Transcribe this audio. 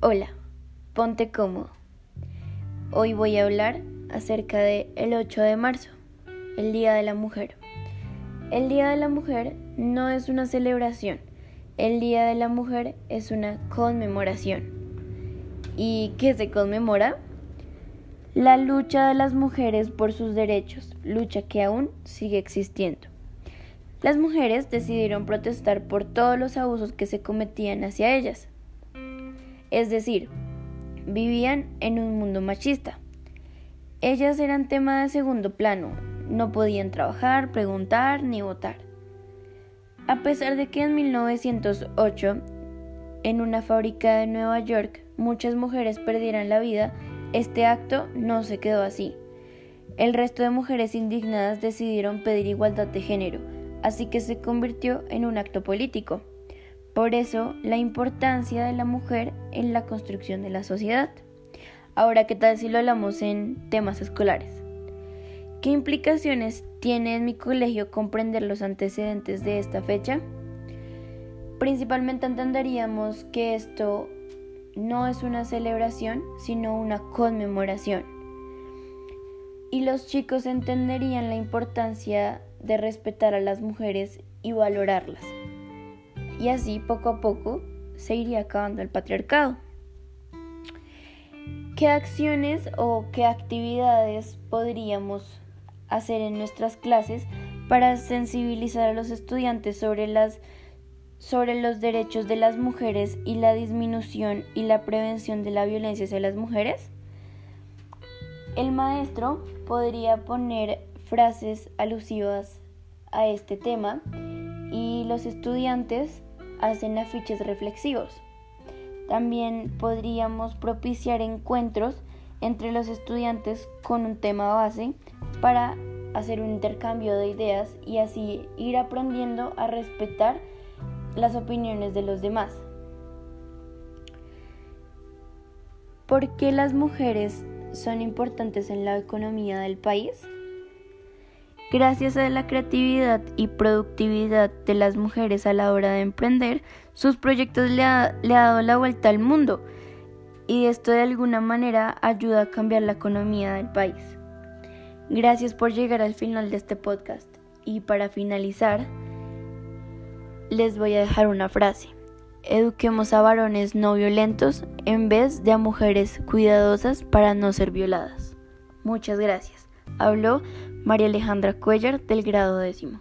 Hola, ponte cómodo. Hoy voy a hablar acerca de el 8 de marzo, el Día de la Mujer. El Día de la Mujer no es una celebración, el Día de la Mujer es una conmemoración. ¿Y qué se conmemora? La lucha de las mujeres por sus derechos, lucha que aún sigue existiendo. Las mujeres decidieron protestar por todos los abusos que se cometían hacia ellas es decir, vivían en un mundo machista. Ellas eran tema de segundo plano, no podían trabajar, preguntar ni votar. A pesar de que en 1908, en una fábrica de Nueva York, muchas mujeres perdieran la vida, este acto no se quedó así. El resto de mujeres indignadas decidieron pedir igualdad de género, así que se convirtió en un acto político. Por eso, la importancia de la mujer en la construcción de la sociedad. Ahora, ¿qué tal si lo hablamos en temas escolares? ¿Qué implicaciones tiene en mi colegio comprender los antecedentes de esta fecha? Principalmente entenderíamos que esto no es una celebración, sino una conmemoración. Y los chicos entenderían la importancia de respetar a las mujeres y valorarlas y así poco a poco se iría acabando el patriarcado. ¿Qué acciones o qué actividades podríamos hacer en nuestras clases para sensibilizar a los estudiantes sobre las sobre los derechos de las mujeres y la disminución y la prevención de la violencia hacia las mujeres? El maestro podría poner frases alusivas a este tema y los estudiantes hacen afiches reflexivos. También podríamos propiciar encuentros entre los estudiantes con un tema base para hacer un intercambio de ideas y así ir aprendiendo a respetar las opiniones de los demás. ¿Por qué las mujeres son importantes en la economía del país? Gracias a la creatividad y productividad de las mujeres a la hora de emprender, sus proyectos le ha, dado la vuelta al mundo y esto de alguna manera ayuda a cambiar la economía del país. Gracias por llegar al final de este podcast y para finalizar les voy a dejar una frase. Eduquemos a varones no violentos en vez de a mujeres cuidadosas para no ser violadas. Muchas gracias. Habló María Alejandra Cuellar del grado décimo.